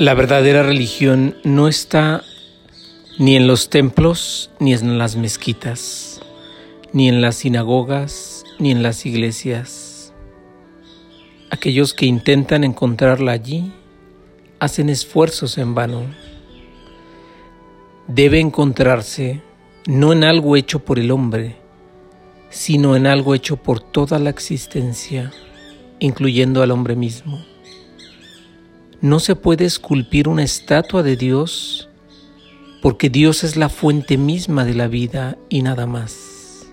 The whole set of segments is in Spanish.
La verdadera religión no está ni en los templos, ni en las mezquitas, ni en las sinagogas, ni en las iglesias. Aquellos que intentan encontrarla allí hacen esfuerzos en vano. Debe encontrarse no en algo hecho por el hombre, sino en algo hecho por toda la existencia, incluyendo al hombre mismo. No se puede esculpir una estatua de Dios porque Dios es la fuente misma de la vida y nada más.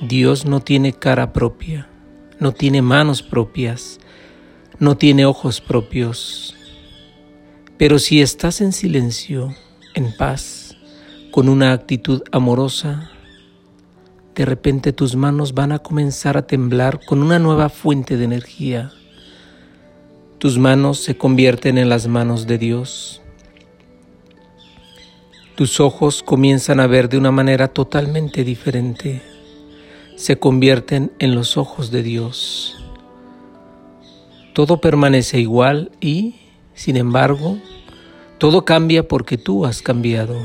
Dios no tiene cara propia, no tiene manos propias, no tiene ojos propios. Pero si estás en silencio, en paz, con una actitud amorosa, de repente tus manos van a comenzar a temblar con una nueva fuente de energía tus manos se convierten en las manos de Dios. Tus ojos comienzan a ver de una manera totalmente diferente. Se convierten en los ojos de Dios. Todo permanece igual y, sin embargo, todo cambia porque tú has cambiado.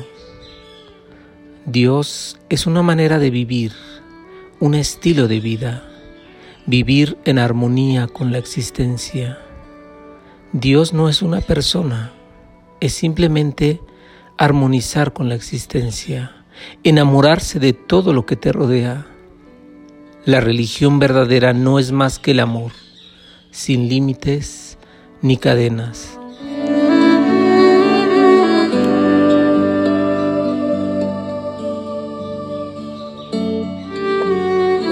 Dios es una manera de vivir, un estilo de vida, vivir en armonía con la existencia. Dios no es una persona, es simplemente armonizar con la existencia, enamorarse de todo lo que te rodea. La religión verdadera no es más que el amor, sin límites ni cadenas.